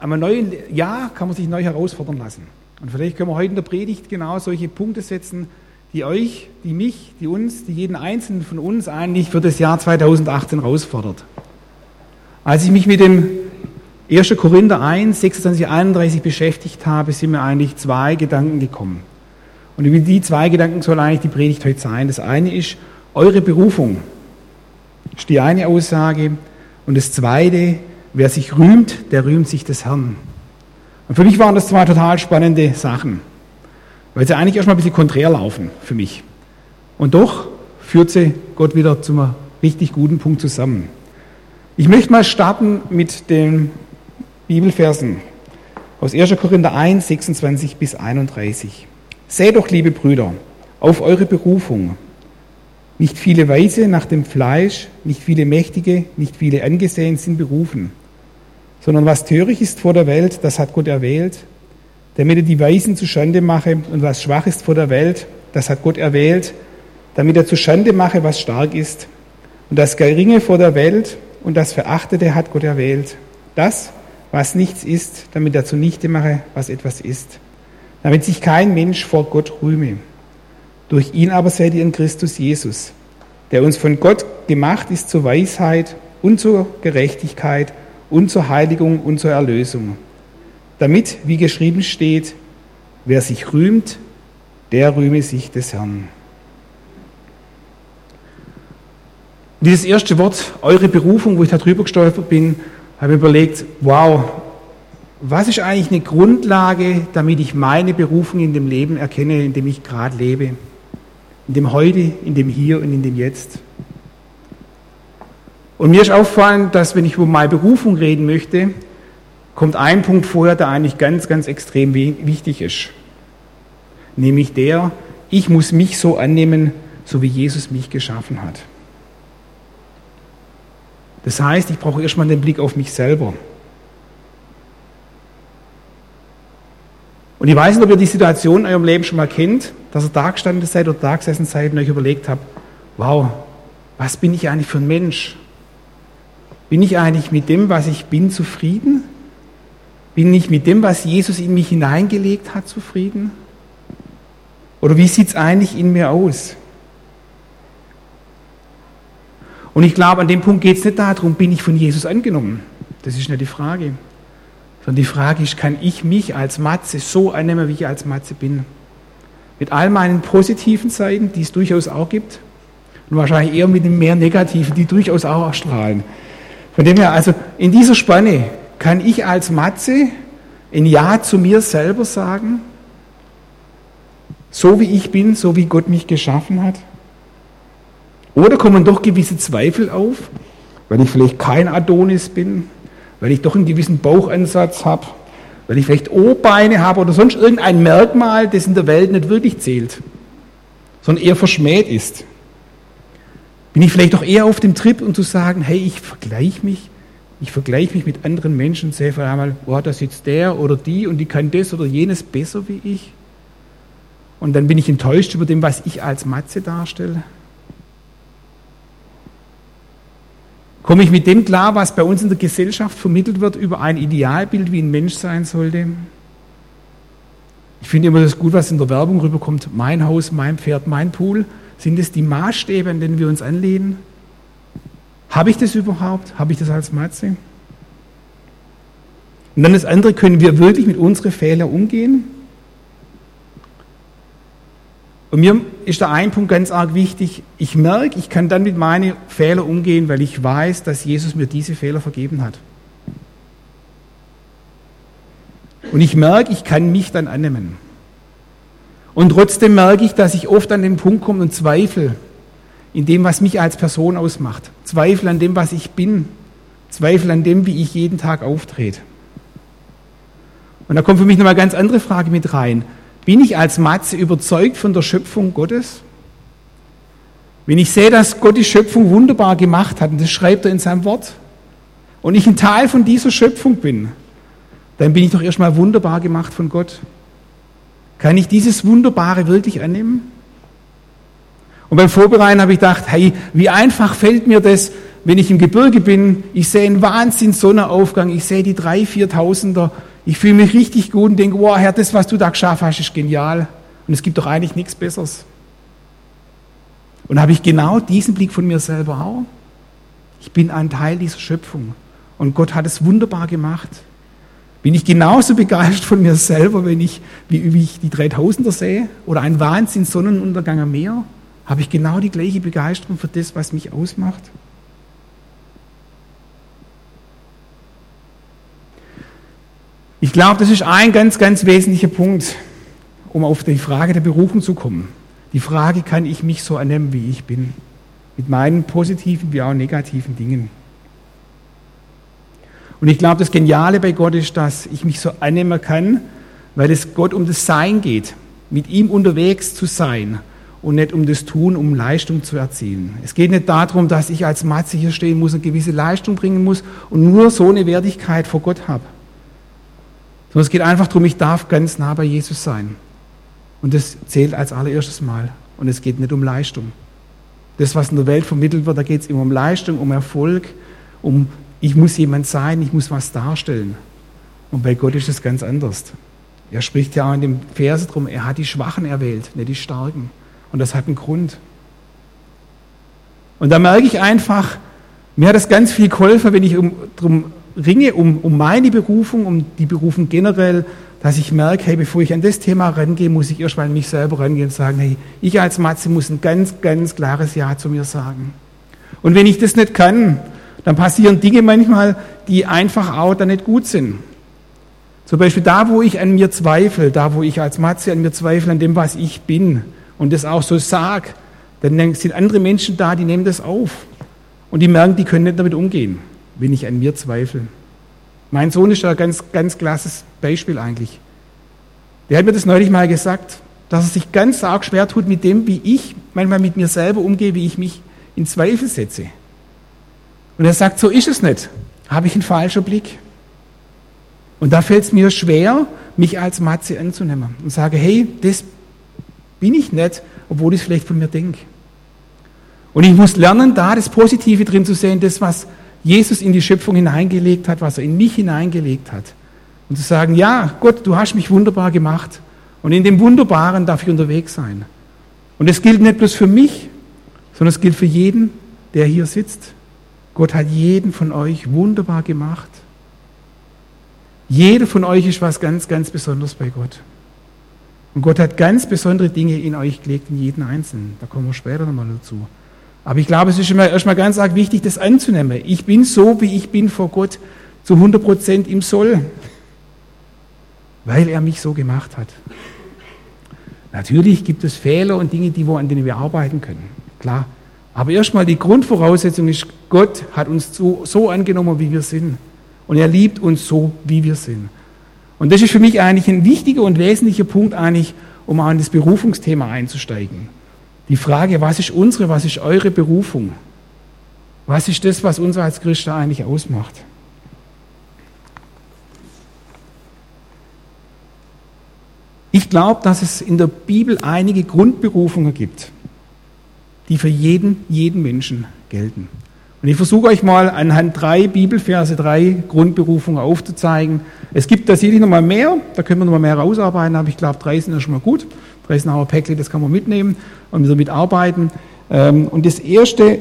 am neuen Jahr kann man sich neu herausfordern lassen. Und vielleicht können wir heute in der Predigt genau solche Punkte setzen, die euch, die mich, die uns, die jeden Einzelnen von uns eigentlich für das Jahr 2018 herausfordert. Als ich mich mit dem 1. Korinther 1, 26, 31 beschäftigt habe, sind mir eigentlich zwei Gedanken gekommen. Und über die zwei Gedanken soll eigentlich die Predigt heute sein. Das eine ist eure Berufung. Ist die eine Aussage. Und das zweite, wer sich rühmt, der rühmt sich des Herrn. Und für mich waren das zwei total spannende Sachen, weil sie eigentlich erstmal ein bisschen konträr laufen für mich. Und doch führt sie Gott wieder zum richtig guten Punkt zusammen. Ich möchte mal starten mit den Bibelversen aus 1. Korinther 1, 26 bis 31. Seht doch, liebe Brüder, auf eure Berufung. Nicht viele Weise nach dem Fleisch, nicht viele Mächtige, nicht viele Angesehen sind berufen, sondern was töricht ist vor der Welt, das hat Gott erwählt, damit er die Weisen zustande mache, und was schwach ist vor der Welt, das hat Gott erwählt, damit er zustande mache, was stark ist. Und das Geringe vor der Welt und das Verachtete hat Gott erwählt. Das, was nichts ist, damit er zunichte mache, was etwas ist. Damit sich kein Mensch vor Gott rühme. Durch ihn aber seid ihr in Christus Jesus, der uns von Gott gemacht ist zur Weisheit und zur Gerechtigkeit und zur Heiligung und zur Erlösung. Damit, wie geschrieben steht, wer sich rühmt, der rühme sich des Herrn. Dieses erste Wort, eure Berufung, wo ich da drüber gestolpert bin, habe ich überlegt, wow, was ist eigentlich eine Grundlage, damit ich meine Berufung in dem Leben erkenne, in dem ich gerade lebe? In dem Heute, in dem Hier und in dem Jetzt. Und mir ist aufgefallen, dass wenn ich über meine Berufung reden möchte, kommt ein Punkt vorher, der eigentlich ganz, ganz extrem wichtig ist. Nämlich der, ich muss mich so annehmen, so wie Jesus mich geschaffen hat. Das heißt, ich brauche erstmal den Blick auf mich selber. Und ich weiß nicht, ob ihr die Situation in eurem Leben schon mal kennt, dass ihr da gestanden seid oder da gesessen seid und euch überlegt habt, wow, was bin ich eigentlich für ein Mensch? Bin ich eigentlich mit dem, was ich bin, zufrieden? Bin ich mit dem, was Jesus in mich hineingelegt hat, zufrieden? Oder wie sieht es eigentlich in mir aus? Und ich glaube, an dem Punkt geht es nicht darum, bin ich von Jesus angenommen. Das ist nicht die Frage. Sondern die Frage ist, kann ich mich als Matze so annehmen, wie ich als Matze bin? Mit all meinen positiven Seiten, die es durchaus auch gibt, und wahrscheinlich eher mit den mehr negativen, die durchaus auch erstrahlen. Von dem her, also in dieser Spanne kann ich als Matze ein Ja zu mir selber sagen, so wie ich bin, so wie Gott mich geschaffen hat. Oder kommen doch gewisse Zweifel auf, weil ich vielleicht kein Adonis bin, weil ich doch einen gewissen Bauchansatz habe, weil ich vielleicht O-Beine habe oder sonst irgendein Merkmal, das in der Welt nicht wirklich zählt, sondern eher verschmäht ist. Bin ich vielleicht auch eher auf dem Trip, um zu sagen, hey, ich vergleiche mich, ich vergleiche mich mit anderen Menschen sehe vor einmal, oh, da sitzt der oder die und die kann das oder jenes besser wie ich. Und dann bin ich enttäuscht über dem, was ich als Matze darstelle. Komme ich mit dem klar, was bei uns in der Gesellschaft vermittelt wird über ein Idealbild, wie ein Mensch sein sollte? Ich finde immer das gut, was in der Werbung rüberkommt. Mein Haus, mein Pferd, mein Pool. Sind es die Maßstäbe, an denen wir uns anlehnen? Habe ich das überhaupt? Habe ich das als Matze? Und dann das andere, können wir wirklich mit unseren Fehlern umgehen? Und mir ist da ein Punkt ganz arg wichtig. Ich merke, ich kann dann mit meinen Fehlern umgehen, weil ich weiß, dass Jesus mir diese Fehler vergeben hat. Und ich merke, ich kann mich dann annehmen. Und trotzdem merke ich, dass ich oft an den Punkt komme und zweifle in dem, was mich als Person ausmacht. Zweifel an dem, was ich bin. Zweifel an dem, wie ich jeden Tag auftrete. Und da kommt für mich nochmal eine ganz andere Frage mit rein. Bin ich als Matze überzeugt von der Schöpfung Gottes? Wenn ich sehe, dass Gott die Schöpfung wunderbar gemacht hat, und das schreibt er in seinem Wort, und ich ein Teil von dieser Schöpfung bin, dann bin ich doch erstmal wunderbar gemacht von Gott. Kann ich dieses Wunderbare wirklich annehmen? Und beim Vorbereiten habe ich gedacht, hey, wie einfach fällt mir das, wenn ich im Gebirge bin, ich sehe einen Wahnsinn Sonnenaufgang, ich sehe die drei, viertausender, ich fühle mich richtig gut und denke, wow, Herr, das, was du da geschafft hast, ist genial. Und es gibt doch eigentlich nichts Besseres. Und habe ich genau diesen Blick von mir selber auch? Ich bin ein Teil dieser Schöpfung. Und Gott hat es wunderbar gemacht. Bin ich genauso begeistert von mir selber, wenn ich, wie, wie ich die 3000er sehe oder einen Wahnsinn Sonnenuntergang am Meer? Habe ich genau die gleiche Begeisterung für das, was mich ausmacht? Ich glaube, das ist ein ganz, ganz wesentlicher Punkt, um auf die Frage der Berufung zu kommen. Die Frage, kann ich mich so annehmen, wie ich bin? Mit meinen positiven wie auch negativen Dingen. Und ich glaube, das Geniale bei Gott ist, dass ich mich so annehmen kann, weil es Gott um das Sein geht, mit ihm unterwegs zu sein und nicht um das Tun, um Leistung zu erzielen. Es geht nicht darum, dass ich als Matze hier stehen muss und gewisse Leistung bringen muss und nur so eine Wertigkeit vor Gott habe. Sondern es geht einfach darum, ich darf ganz nah bei Jesus sein. Und das zählt als allererstes Mal. Und es geht nicht um Leistung. Das, was in der Welt vermittelt wird, da geht es immer um Leistung, um Erfolg, um ich muss jemand sein, ich muss was darstellen. Und bei Gott ist es ganz anders. Er spricht ja auch in dem Vers drum, er hat die Schwachen erwählt, nicht die Starken. Und das hat einen Grund. Und da merke ich einfach, mir hat das ganz viel geholfen, wenn ich um, drum ringe, um, um meine Berufung, um die Berufung generell, dass ich merke, hey, bevor ich an das Thema rangehe, muss ich erstmal an mich selber rangehen und sagen, hey, ich als Matze muss ein ganz, ganz klares Ja zu mir sagen. Und wenn ich das nicht kann, dann passieren Dinge manchmal, die einfach auch dann nicht gut sind. Zum Beispiel da, wo ich an mir zweifle, da, wo ich als Matze an mir zweifle, an dem, was ich bin und das auch so sag, dann sind andere Menschen da, die nehmen das auf. Und die merken, die können nicht damit umgehen, wenn ich an mir zweifle. Mein Sohn ist da ein ganz, ganz klasses Beispiel eigentlich. Der hat mir das neulich mal gesagt, dass er sich ganz arg schwer tut mit dem, wie ich manchmal mit mir selber umgehe, wie ich mich in Zweifel setze. Und er sagt, so ist es nicht. Habe ich einen falschen Blick? Und da fällt es mir schwer, mich als Matze anzunehmen und sage, hey, das bin ich nicht, obwohl ich es vielleicht von mir denke. Und ich muss lernen, da das Positive drin zu sehen, das, was Jesus in die Schöpfung hineingelegt hat, was er in mich hineingelegt hat. Und zu sagen, ja, Gott, du hast mich wunderbar gemacht. Und in dem Wunderbaren darf ich unterwegs sein. Und es gilt nicht bloß für mich, sondern es gilt für jeden, der hier sitzt. Gott hat jeden von euch wunderbar gemacht. Jeder von euch ist was ganz, ganz Besonderes bei Gott. Und Gott hat ganz besondere Dinge in euch gelegt, in jeden Einzelnen. Da kommen wir später nochmal dazu. Aber ich glaube, es ist immer erstmal ganz arg wichtig, das anzunehmen. Ich bin so, wie ich bin vor Gott, zu 100 Prozent im Soll, weil er mich so gemacht hat. Natürlich gibt es Fehler und Dinge, die, an denen wir arbeiten können. Klar. Aber erstmal die Grundvoraussetzung ist, Gott hat uns so, so angenommen, wie wir sind. Und er liebt uns so, wie wir sind. Und das ist für mich eigentlich ein wichtiger und wesentlicher Punkt eigentlich, um auch in das Berufungsthema einzusteigen. Die Frage, was ist unsere, was ist eure Berufung? Was ist das, was uns als Christen eigentlich ausmacht? Ich glaube, dass es in der Bibel einige Grundberufungen gibt die für jeden, jeden Menschen gelten. Und ich versuche euch mal anhand drei Bibelverse, drei Grundberufungen aufzuzeigen. Es gibt da sicherlich noch mal mehr, da können wir noch mal mehr rausarbeiten, aber ich glaube, drei sind ja schon mal gut. Drei sind auch Päckchen, das kann man mitnehmen und wieder mitarbeiten. Ähm, und das erste,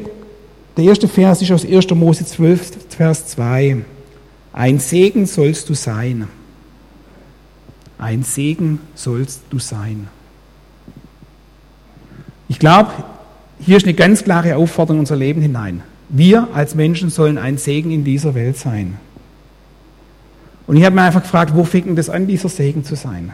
der erste Vers ist aus 1. Mose 12, Vers 2. Ein Segen sollst du sein. Ein Segen sollst du sein. Ich glaube, hier ist eine ganz klare Aufforderung in unser Leben hinein. Wir als Menschen sollen ein Segen in dieser Welt sein. Und ich habe mir einfach gefragt, wo fängt das an, dieser Segen zu sein?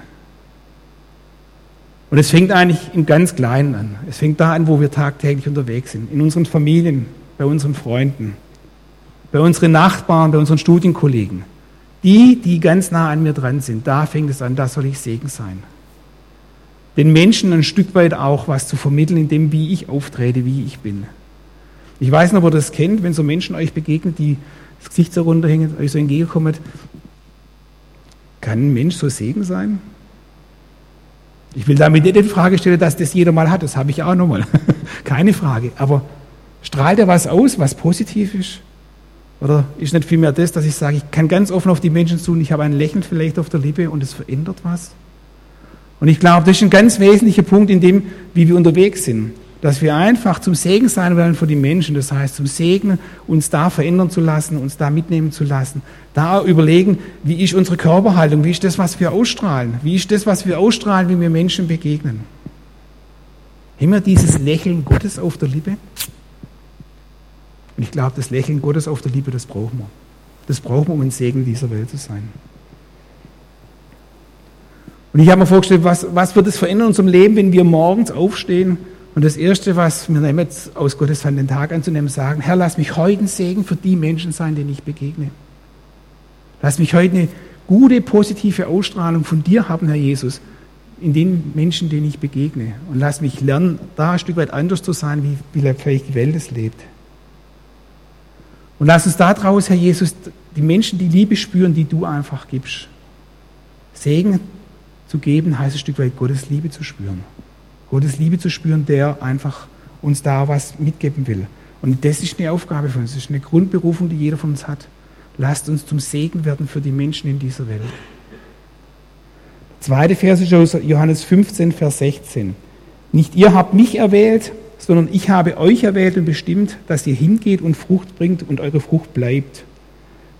Und es fängt eigentlich im ganz Kleinen an. Es fängt da an, wo wir tagtäglich unterwegs sind. In unseren Familien, bei unseren Freunden, bei unseren Nachbarn, bei unseren Studienkollegen. Die, die ganz nah an mir dran sind, da fängt es an, da soll ich Segen sein den Menschen ein Stück weit auch was zu vermitteln, in dem, wie ich auftrete, wie ich bin. Ich weiß nicht, ob ihr das kennt, wenn so Menschen euch begegnen, die das Gesicht so runterhängen, euch so entgegenkommen. Kann ein Mensch so Segen sein? Ich will damit nicht in Frage stellen, dass das jeder mal hat. Das habe ich auch nochmal. Keine Frage. Aber Strahlt er was aus, was positiv ist? Oder ist nicht vielmehr das, dass ich sage, ich kann ganz offen auf die Menschen zu und ich habe ein Lächeln vielleicht auf der Lippe und es verändert was? Und ich glaube, das ist ein ganz wesentlicher Punkt in dem, wie wir unterwegs sind. Dass wir einfach zum Segen sein wollen für die Menschen. Das heißt, zum Segen uns da verändern zu lassen, uns da mitnehmen zu lassen. Da überlegen, wie ist unsere Körperhaltung? Wie ist das, was wir ausstrahlen? Wie ist das, was wir ausstrahlen, wie wir Menschen begegnen? Wir dieses Lächeln Gottes auf der Lippe? Und ich glaube, das Lächeln Gottes auf der Liebe, das brauchen wir. Das brauchen wir, um ein Segen dieser Welt zu sein. Und ich habe mir vorgestellt, was, was wird es verändern in unserem Leben, wenn wir morgens aufstehen und das Erste, was wir nehmen jetzt aus Gottes Hand den Tag anzunehmen, sagen, Herr, lass mich heute ein Segen für die Menschen sein, denen ich begegne. Lass mich heute eine gute, positive Ausstrahlung von dir haben, Herr Jesus, in den Menschen, denen ich begegne. Und lass mich lernen, da ein Stück weit anders zu sein, wie, vielleicht die Welt es lebt. Und lass uns daraus, Herr Jesus, die Menschen die Liebe spüren, die du einfach gibst. Segen zu geben heißt ein Stück weit Gottes Liebe zu spüren. Gottes Liebe zu spüren, der einfach uns da was mitgeben will. Und das ist eine Aufgabe von uns, das ist eine Grundberufung, die jeder von uns hat. Lasst uns zum Segen werden für die Menschen in dieser Welt. Zweite Vers ist aus Johannes 15, Vers 16. Nicht ihr habt mich erwählt, sondern ich habe euch erwählt und bestimmt, dass ihr hingeht und Frucht bringt und eure Frucht bleibt.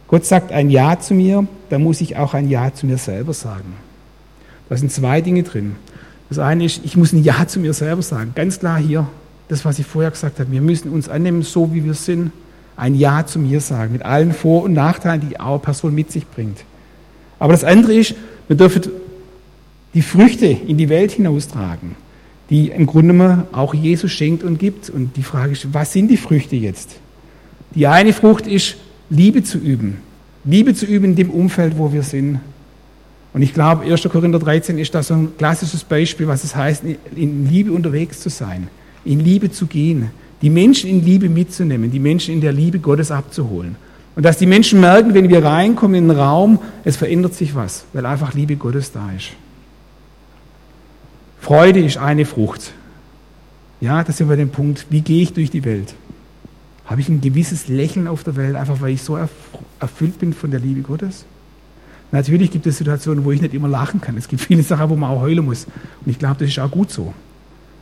Gott sagt ein Ja zu mir, da muss ich auch ein Ja zu mir selber sagen. Da sind zwei Dinge drin. Das eine ist, ich muss ein Ja zu mir selber sagen. Ganz klar hier, das, was ich vorher gesagt habe. Wir müssen uns annehmen, so wie wir sind. Ein Ja zu mir sagen, mit allen Vor- und Nachteilen, die eine Person mit sich bringt. Aber das andere ist, wir dürfen die Früchte in die Welt hinaustragen die im Grunde genommen auch Jesus schenkt und gibt. Und die Frage ist, was sind die Früchte jetzt? Die eine Frucht ist, Liebe zu üben. Liebe zu üben in dem Umfeld, wo wir sind. Und ich glaube, 1. Korinther 13 ist da so ein klassisches Beispiel, was es heißt, in Liebe unterwegs zu sein, in Liebe zu gehen, die Menschen in Liebe mitzunehmen, die Menschen in der Liebe Gottes abzuholen. Und dass die Menschen merken, wenn wir reinkommen in den Raum, es verändert sich was, weil einfach Liebe Gottes da ist. Freude ist eine Frucht. Ja, das sind wir den Punkt, wie gehe ich durch die Welt? Habe ich ein gewisses Lächeln auf der Welt, einfach weil ich so erfüllt bin von der Liebe Gottes? Natürlich gibt es Situationen, wo ich nicht immer lachen kann. Es gibt viele Sachen, wo man auch heulen muss. Und ich glaube, das ist auch gut so.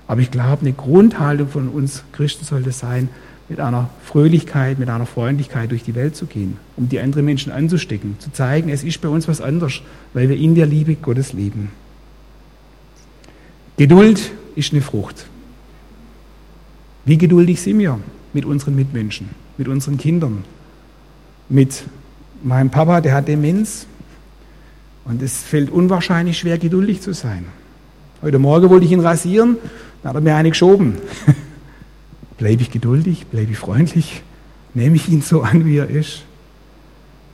Aber ich glaube, eine Grundhaltung von uns Christen sollte sein, mit einer Fröhlichkeit, mit einer Freundlichkeit durch die Welt zu gehen, um die anderen Menschen anzustecken, zu zeigen, es ist bei uns was anderes, weil wir in der Liebe Gottes leben. Geduld ist eine Frucht. Wie geduldig sind wir mit unseren Mitmenschen, mit unseren Kindern, mit meinem Papa, der hat Demenz und es fällt unwahrscheinlich schwer, geduldig zu sein. Heute Morgen wollte ich ihn rasieren, dann hat er mir eine geschoben. bleibe ich geduldig, bleibe ich freundlich, nehme ich ihn so an, wie er ist.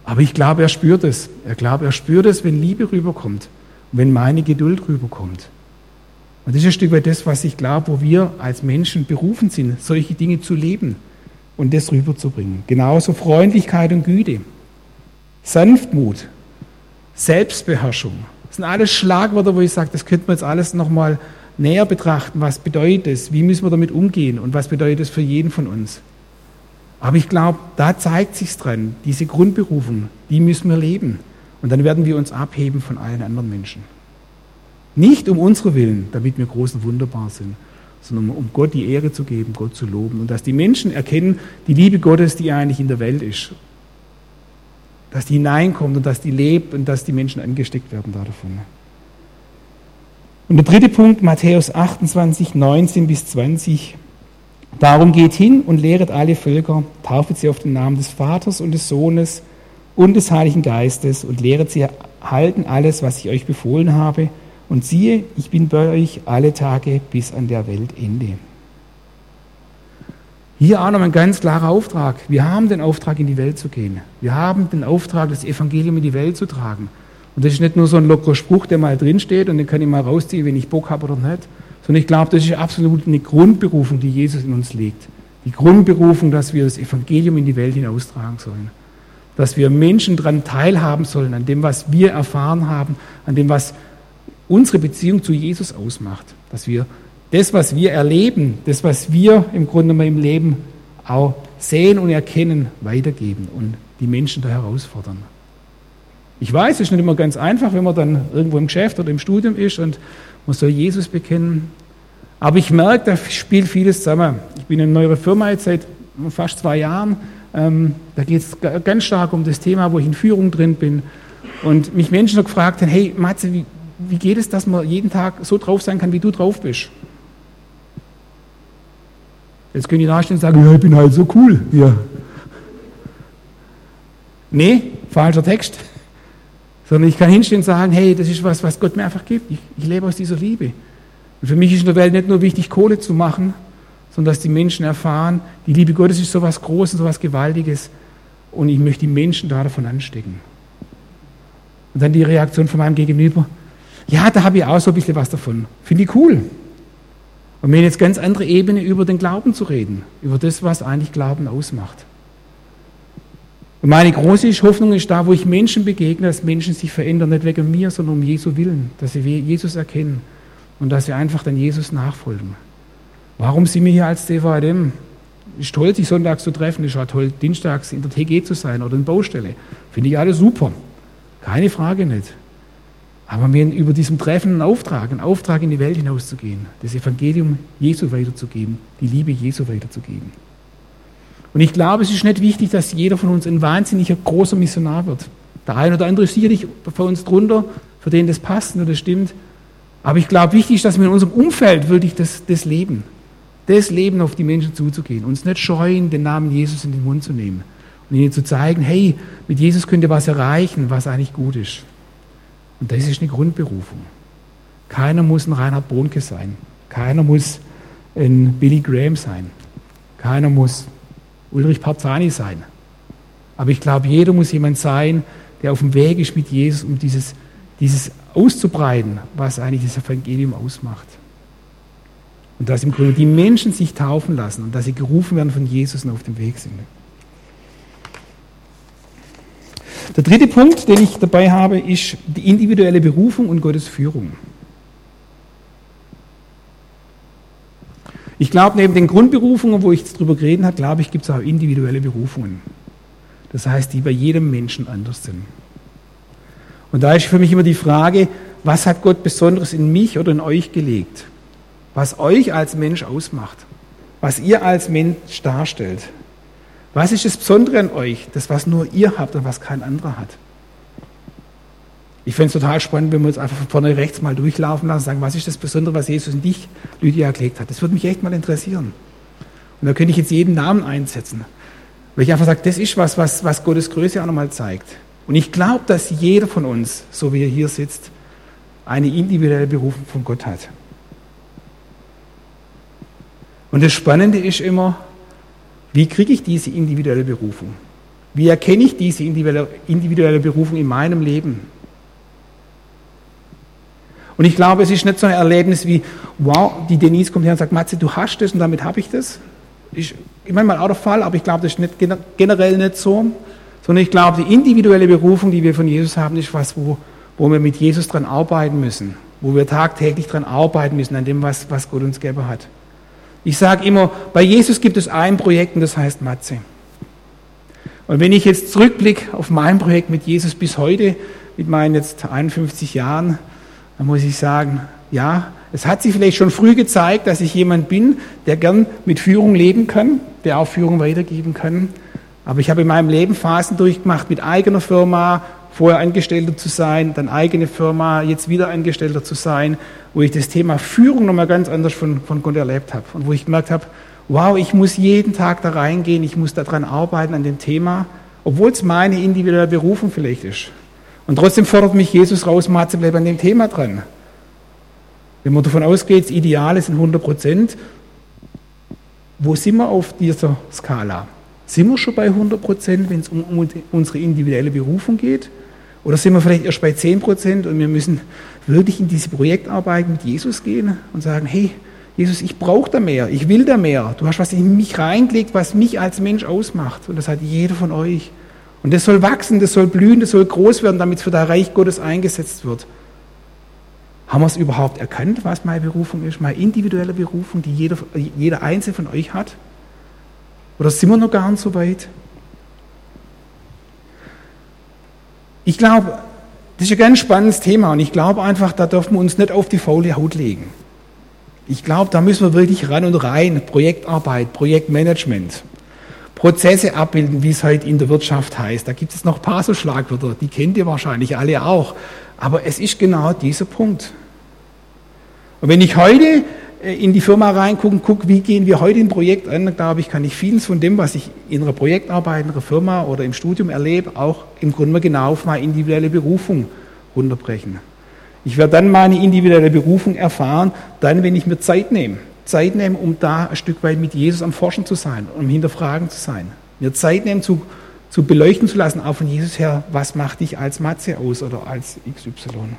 Aber ich glaube, er spürt es. Er glaubt, er spürt es, wenn Liebe rüberkommt wenn meine Geduld rüberkommt. Und das ist ein Stück weit das, was ich glaube, wo wir als Menschen berufen sind, solche Dinge zu leben und das rüberzubringen. Genauso Freundlichkeit und Güte, Sanftmut, Selbstbeherrschung. Das sind alles Schlagwörter, wo ich sage, das könnte man jetzt alles nochmal näher betrachten. Was bedeutet es? Wie müssen wir damit umgehen? Und was bedeutet es für jeden von uns? Aber ich glaube, da zeigt sich dran, diese Grundberufung, die müssen wir leben. Und dann werden wir uns abheben von allen anderen Menschen. Nicht um unsere Willen, damit wir groß und wunderbar sind, sondern um Gott die Ehre zu geben, Gott zu loben. Und dass die Menschen erkennen, die Liebe Gottes, die eigentlich in der Welt ist. Dass die hineinkommt und dass die lebt und dass die Menschen angesteckt werden davon. Und der dritte Punkt, Matthäus 28, 19 bis 20. Darum geht hin und lehret alle Völker, taufet sie auf den Namen des Vaters und des Sohnes und des Heiligen Geistes und lehret sie halten alles, was ich euch befohlen habe. Und siehe, ich bin bei euch alle Tage bis an der Weltende. Hier auch noch ein ganz klarer Auftrag. Wir haben den Auftrag, in die Welt zu gehen. Wir haben den Auftrag, das Evangelium in die Welt zu tragen. Und das ist nicht nur so ein lockerer Spruch, der mal drinsteht und den kann ich mal rausziehen, wenn ich Bock habe oder nicht. Sondern ich glaube, das ist absolut eine Grundberufung, die Jesus in uns legt. Die Grundberufung, dass wir das Evangelium in die Welt hinaustragen sollen. Dass wir Menschen daran teilhaben sollen, an dem, was wir erfahren haben, an dem, was unsere Beziehung zu Jesus ausmacht. Dass wir das, was wir erleben, das, was wir im Grunde mal im Leben auch sehen und erkennen, weitergeben und die Menschen da herausfordern. Ich weiß, es ist nicht immer ganz einfach, wenn man dann irgendwo im Geschäft oder im Studium ist und man soll Jesus bekennen. Aber ich merke, da spielt vieles zusammen. Ich bin in neuen Firma jetzt seit fast zwei Jahren. Ähm, da geht es ganz stark um das Thema, wo ich in Führung drin bin. Und mich Menschen gefragt haben, hey Matze, wie, wie geht es, dass man jeden Tag so drauf sein kann, wie du drauf bist? Jetzt können die dastehen und sagen, ja, ich bin halt so cool. Ja. Nee, falscher Text. Sondern ich kann hinstehen und sagen, hey, das ist was, was Gott mir einfach gibt. Ich, ich lebe aus dieser Liebe. Und für mich ist in der Welt nicht nur wichtig, Kohle zu machen, sondern dass die Menschen erfahren, die Liebe Gottes ist so was Großes, so was Gewaltiges. Und ich möchte die Menschen da davon anstecken. Und dann die Reaktion von meinem Gegenüber, ja, da habe ich auch so ein bisschen was davon. Finde ich cool. Und haben jetzt ganz andere Ebene über den Glauben zu reden, über das, was eigentlich Glauben ausmacht. Und meine große Hoffnung ist da, wo ich Menschen begegne, dass Menschen sich verändern, nicht wegen mir, sondern um Jesu Willen, dass sie Jesus erkennen und dass sie einfach dann Jesus nachfolgen. Warum sind wir hier als DVADM? Ist toll, sich sonntags zu treffen, ist auch toll, dienstags in der TG zu sein oder in Baustelle. Finde ich alles super. Keine Frage nicht. Aber wir haben über diesem Treffen einen Auftrag, einen Auftrag in die Welt hinauszugehen, das Evangelium Jesu weiterzugeben, die Liebe Jesu weiterzugeben. Und ich glaube, es ist nicht wichtig, dass jeder von uns ein wahnsinniger großer Missionar wird. Der eine oder andere ist sicherlich für uns drunter, für den das passt und das stimmt. Aber ich glaube, wichtig ist, dass wir in unserem Umfeld wirklich das, das leben. Das Leben auf die Menschen zuzugehen. Uns nicht scheuen, den Namen Jesus in den Mund zu nehmen. Und ihnen zu zeigen, hey, mit Jesus könnt ihr was erreichen, was eigentlich gut ist. Und das ist eine Grundberufung. Keiner muss ein Reinhard Bonke sein. Keiner muss ein Billy Graham sein. Keiner muss Ulrich Parzani sein. Aber ich glaube, jeder muss jemand sein, der auf dem Weg ist mit Jesus, um dieses, dieses auszubreiten, was eigentlich das Evangelium ausmacht. Und dass im Grunde die Menschen sich taufen lassen und dass sie gerufen werden von Jesus und auf dem Weg sind. Der dritte Punkt, den ich dabei habe, ist die individuelle Berufung und Gottes Führung. Ich glaube, neben den Grundberufungen, wo ich jetzt drüber geredet habe, glaube ich, gibt es auch individuelle Berufungen. Das heißt, die bei jedem Menschen anders sind. Und da ist für mich immer die Frage, was hat Gott Besonderes in mich oder in euch gelegt? Was euch als Mensch ausmacht? Was ihr als Mensch darstellt? Was ist das Besondere an euch, das was nur ihr habt und was kein anderer hat? Ich fände es total spannend, wenn wir uns einfach von vorne rechts mal durchlaufen lassen und sagen, was ist das Besondere, was Jesus in dich, Lydia, gelegt hat. Das würde mich echt mal interessieren. Und da könnte ich jetzt jeden Namen einsetzen. Weil ich einfach sage, das ist was, was, was Gottes Größe auch nochmal zeigt. Und ich glaube, dass jeder von uns, so wie er hier sitzt, eine individuelle Berufung von Gott hat. Und das Spannende ist immer, wie kriege ich diese individuelle Berufung? Wie erkenne ich diese individuelle Berufung in meinem Leben? Und ich glaube, es ist nicht so ein Erlebnis wie, wow, die Denise kommt her und sagt, Matze, du hast das und damit habe ich das. Ist manchmal auch der Fall, aber ich glaube, das ist nicht generell nicht so. Sondern ich glaube, die individuelle Berufung, die wir von Jesus haben, ist was, wo, wo wir mit Jesus dran arbeiten müssen. Wo wir tagtäglich dran arbeiten müssen, an dem, was, was Gott uns gegeben hat. Ich sage immer, bei Jesus gibt es ein Projekt und das heißt Matze. Und wenn ich jetzt zurückblicke auf mein Projekt mit Jesus bis heute, mit meinen jetzt 51 Jahren, dann muss ich sagen, ja, es hat sich vielleicht schon früh gezeigt, dass ich jemand bin, der gern mit Führung leben kann, der auch Führung weitergeben kann. Aber ich habe in meinem Leben Phasen durchgemacht, mit eigener Firma, vorher Angestellter zu sein, dann eigene Firma, jetzt wieder Angestellter zu sein, wo ich das Thema Führung nochmal ganz anders von, von Gott erlebt habe und wo ich gemerkt habe, wow, ich muss jeden Tag da reingehen, ich muss daran arbeiten an dem Thema, obwohl es meine individuelle Berufung vielleicht ist. Und trotzdem fordert mich Jesus raus, Matze, bleib an dem Thema dran. Wenn man davon ausgeht, das Ideal sind 100 Prozent, wo sind wir auf dieser Skala? Sind wir schon bei 100 Prozent, wenn es um unsere individuelle Berufung geht? Oder sind wir vielleicht erst bei 10 Prozent und wir müssen wirklich in diese Projektarbeit mit Jesus gehen und sagen, hey, Jesus, ich brauche da mehr, ich will da mehr. Du hast was in mich reingelegt, was mich als Mensch ausmacht. Und das hat jeder von euch. Und das soll wachsen, das soll blühen, das soll groß werden, damit es für das Reich Gottes eingesetzt wird. Haben wir es überhaupt erkannt, was meine Berufung ist, meine individuelle Berufung, die jeder, jeder Einzelne von euch hat? Oder sind wir noch gar nicht so weit? Ich glaube, das ist ein ganz spannendes Thema und ich glaube einfach, da dürfen wir uns nicht auf die faule Haut legen. Ich glaube, da müssen wir wirklich ran und rein. Projektarbeit, Projektmanagement, Prozesse abbilden, wie es heute in der Wirtschaft heißt. Da gibt es noch ein paar so Schlagwörter, die kennt ihr wahrscheinlich alle auch. Aber es ist genau dieser Punkt. Und wenn ich heute in die Firma reingucke und gucke, wie gehen wir heute ein Projekt an, dann glaube ich, kann ich vieles von dem, was ich in einer Projektarbeit, in einer Firma oder im Studium erlebe, auch im Grunde genau auf meine individuelle Berufung runterbrechen. Ich werde dann meine individuelle Berufung erfahren, dann, wenn ich mir Zeit nehme. Zeit nehme, um da ein Stück weit mit Jesus am Forschen zu sein, um hinterfragen zu sein. Mir Zeit nehmen, zu, zu beleuchten zu lassen, auch von Jesus her, was macht dich als Matze aus oder als XY.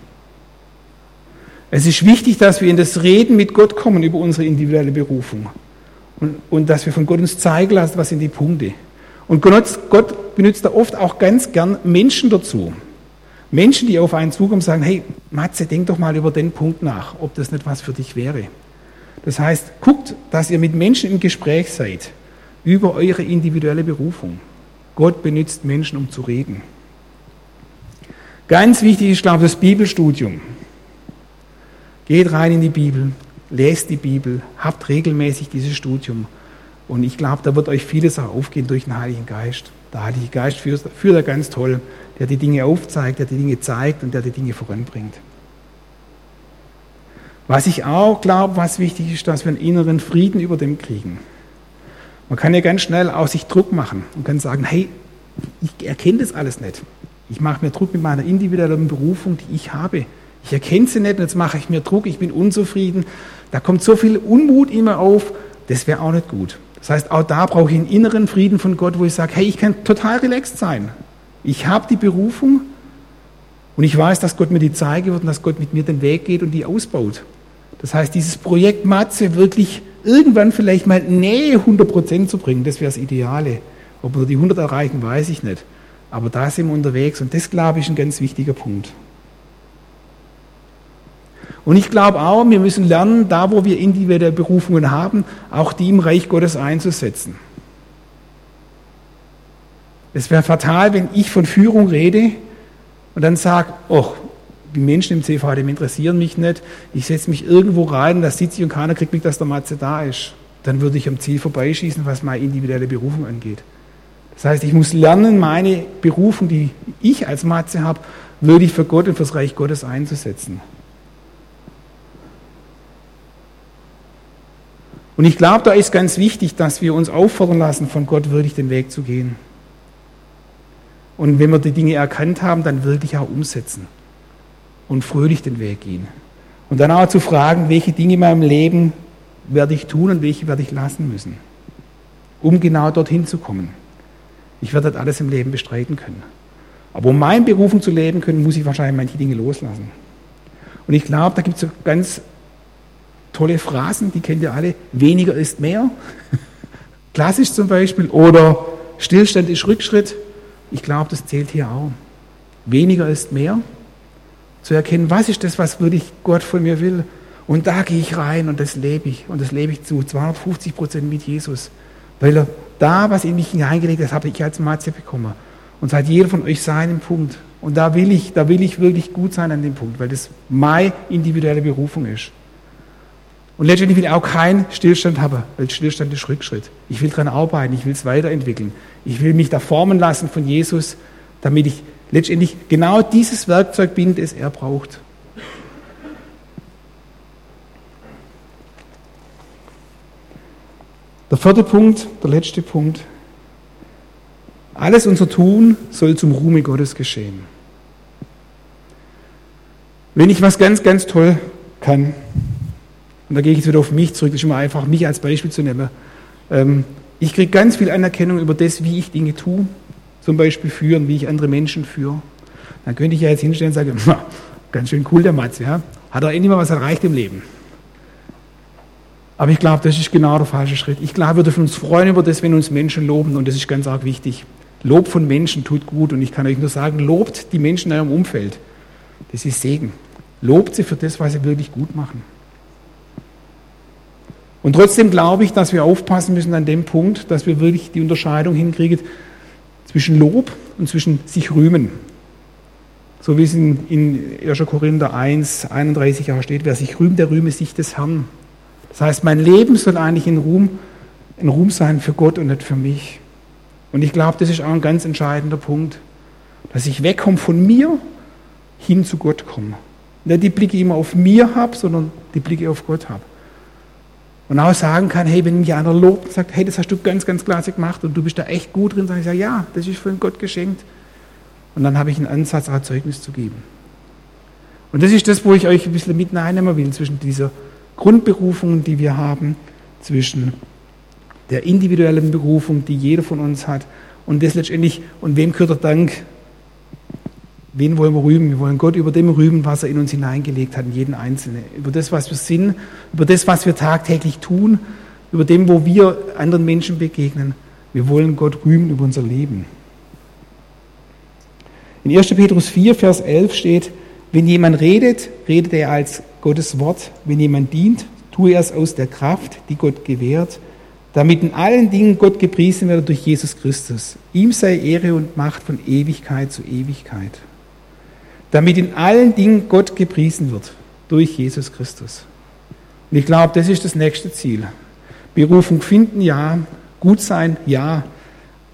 Es ist wichtig, dass wir in das Reden mit Gott kommen über unsere individuelle Berufung. Und, und dass wir von Gott uns zeigen lassen, was sind die Punkte. Und Gott, benutzt da oft auch ganz gern Menschen dazu. Menschen, die auf einen zukommen sagen, hey, Matze, denk doch mal über den Punkt nach, ob das nicht was für dich wäre. Das heißt, guckt, dass ihr mit Menschen im Gespräch seid über eure individuelle Berufung. Gott benutzt Menschen, um zu reden. Ganz wichtig ist, glaube ich, das Bibelstudium. Geht rein in die Bibel, lest die Bibel, habt regelmäßig dieses Studium. Und ich glaube, da wird euch vieles auch aufgehen durch den Heiligen Geist. Der Heilige Geist führt, führt er ganz toll, der die Dinge aufzeigt, der die Dinge zeigt und der die Dinge voranbringt. Was ich auch glaube, was wichtig ist, dass wir einen inneren Frieden über dem kriegen. Man kann ja ganz schnell auch sich Druck machen und kann sagen, hey, ich erkenne das alles nicht. Ich mache mir Druck mit meiner individuellen Berufung, die ich habe. Ich erkenne sie nicht jetzt mache ich mir Druck, ich bin unzufrieden. Da kommt so viel Unmut immer auf, das wäre auch nicht gut. Das heißt, auch da brauche ich einen inneren Frieden von Gott, wo ich sage, hey, ich kann total relaxed sein. Ich habe die Berufung und ich weiß, dass Gott mir die zeige wird und dass Gott mit mir den Weg geht und die ausbaut. Das heißt, dieses Projekt Matze wirklich irgendwann vielleicht mal Nähe 100% zu bringen, das wäre das Ideale. Ob wir die 100 erreichen, weiß ich nicht. Aber da sind wir unterwegs und das, glaube ich, ist ein ganz wichtiger Punkt. Und ich glaube auch, wir müssen lernen, da wo wir individuelle Berufungen haben, auch die im Reich Gottes einzusetzen. Es wäre fatal, wenn ich von Führung rede und dann sage, oh, die Menschen im CVD interessieren mich nicht, ich setze mich irgendwo rein, da sitze ich und keiner kriegt mit, dass der Matze da ist. Dann würde ich am Ziel vorbeischießen, was meine individuelle Berufung angeht. Das heißt, ich muss lernen, meine Berufung, die ich als Matze habe, wirklich für Gott und fürs Reich Gottes einzusetzen. Und ich glaube, da ist ganz wichtig, dass wir uns auffordern lassen, von Gott wirklich den Weg zu gehen. Und wenn wir die Dinge erkannt haben, dann wirklich auch umsetzen und fröhlich den Weg gehen. Und dann auch zu fragen, welche Dinge in meinem Leben werde ich tun und welche werde ich lassen müssen, um genau dorthin zu kommen. Ich werde das alles im Leben bestreiten können. Aber um meinen Berufung zu leben können, muss ich wahrscheinlich manche Dinge loslassen. Und ich glaube, da gibt es so ganz tolle Phrasen, die kennt ihr alle. Weniger ist mehr. Klassisch zum Beispiel. Oder Stillstand ist Rückschritt. Ich glaube, das zählt hier auch. Weniger ist mehr. Zu erkennen, was ist das, was wirklich Gott von mir will. Und da gehe ich rein und das lebe ich. Und das lebe ich zu 250 Prozent mit Jesus. Weil er da, was in mich hineingelegt hat, habe ich als Matze bekommen. Und hat jeder von euch seinen Punkt. Und da will ich, da will ich wirklich gut sein an dem Punkt, weil das meine individuelle Berufung ist. Und letztendlich will ich auch keinen Stillstand haben, weil Stillstand ist Rückschritt. Ich will daran arbeiten, ich will es weiterentwickeln. Ich will mich da formen lassen von Jesus, damit ich letztendlich genau dieses Werkzeug bin, das er braucht. Der vierte Punkt, der letzte Punkt. Alles unser Tun soll zum Ruhme Gottes geschehen. Wenn ich was ganz, ganz toll kann, und da gehe ich jetzt wieder auf mich zurück, das ist immer einfach, mich als Beispiel zu nehmen. Ähm, ich kriege ganz viel Anerkennung über das, wie ich Dinge tue, zum Beispiel führen, wie ich andere Menschen führe. Dann könnte ich ja jetzt hinstellen und sagen, ganz schön cool der Matze, ja? hat er endlich mal was erreicht im Leben. Aber ich glaube, das ist genau der falsche Schritt. Ich glaube, wir dürfen uns freuen über das, wenn uns Menschen loben und das ist ganz arg wichtig. Lob von Menschen tut gut und ich kann euch nur sagen, lobt die Menschen in eurem Umfeld. Das ist Segen. Lobt sie für das, was sie wirklich gut machen. Und trotzdem glaube ich, dass wir aufpassen müssen an dem Punkt, dass wir wirklich die Unterscheidung hinkriegen zwischen Lob und zwischen sich rühmen. So wie es in, in 1. Korinther 1, 31 auch steht, wer sich rühmt, der rühme sich des Herrn. Das heißt, mein Leben soll eigentlich ein Ruhm, ein Ruhm sein für Gott und nicht für mich. Und ich glaube, das ist auch ein ganz entscheidender Punkt, dass ich wegkomme von mir hin zu Gott komme. Nicht die Blicke immer auf mir habe, sondern die Blicke auf Gott habe. Und auch sagen kann, hey, wenn mich einer lobt und sagt, hey, das hast du ganz, ganz klasse gemacht und du bist da echt gut drin, sage ich, ja, das ist von Gott geschenkt. Und dann habe ich einen Ansatz, auch Zeugnis zu geben. Und das ist das, wo ich euch ein bisschen mit reinnehmen will, zwischen dieser Grundberufung, die wir haben, zwischen der individuellen Berufung, die jeder von uns hat, und das letztendlich, und wem gehört der Dank? Wen wollen wir rühmen? Wir wollen Gott über dem rühmen, was er in uns hineingelegt hat, in jeden Einzelnen. Über das, was wir sind, über das, was wir tagtäglich tun, über dem, wo wir anderen Menschen begegnen. Wir wollen Gott rühmen über unser Leben. In 1. Petrus 4, Vers 11 steht, wenn jemand redet, redet er als Gottes Wort. Wenn jemand dient, tue er es aus der Kraft, die Gott gewährt, damit in allen Dingen Gott gepriesen werde durch Jesus Christus. Ihm sei Ehre und Macht von Ewigkeit zu Ewigkeit. Damit in allen Dingen Gott gepriesen wird durch Jesus Christus. Und ich glaube, das ist das nächste Ziel. Berufung finden, ja. Gut sein, ja.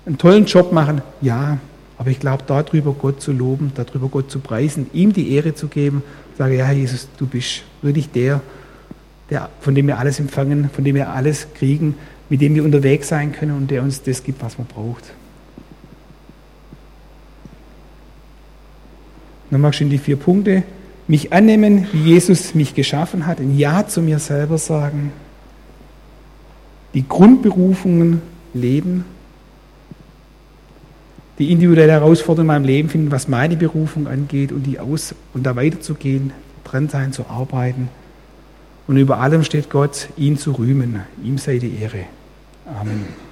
Einen tollen Job machen, ja. Aber ich glaube, darüber Gott zu loben, darüber Gott zu preisen, ihm die Ehre zu geben, sage, ja, Jesus, du bist wirklich der, der, von dem wir alles empfangen, von dem wir alles kriegen, mit dem wir unterwegs sein können und der uns das gibt, was man braucht. Nochmal schön die vier Punkte. Mich annehmen, wie Jesus mich geschaffen hat, ein Ja zu mir selber sagen, die Grundberufungen leben, die individuelle Herausforderung in meinem Leben finden, was meine Berufung angeht und die aus und da weiterzugehen, dran sein, zu arbeiten. Und über allem steht Gott, ihn zu rühmen. Ihm sei die Ehre. Amen.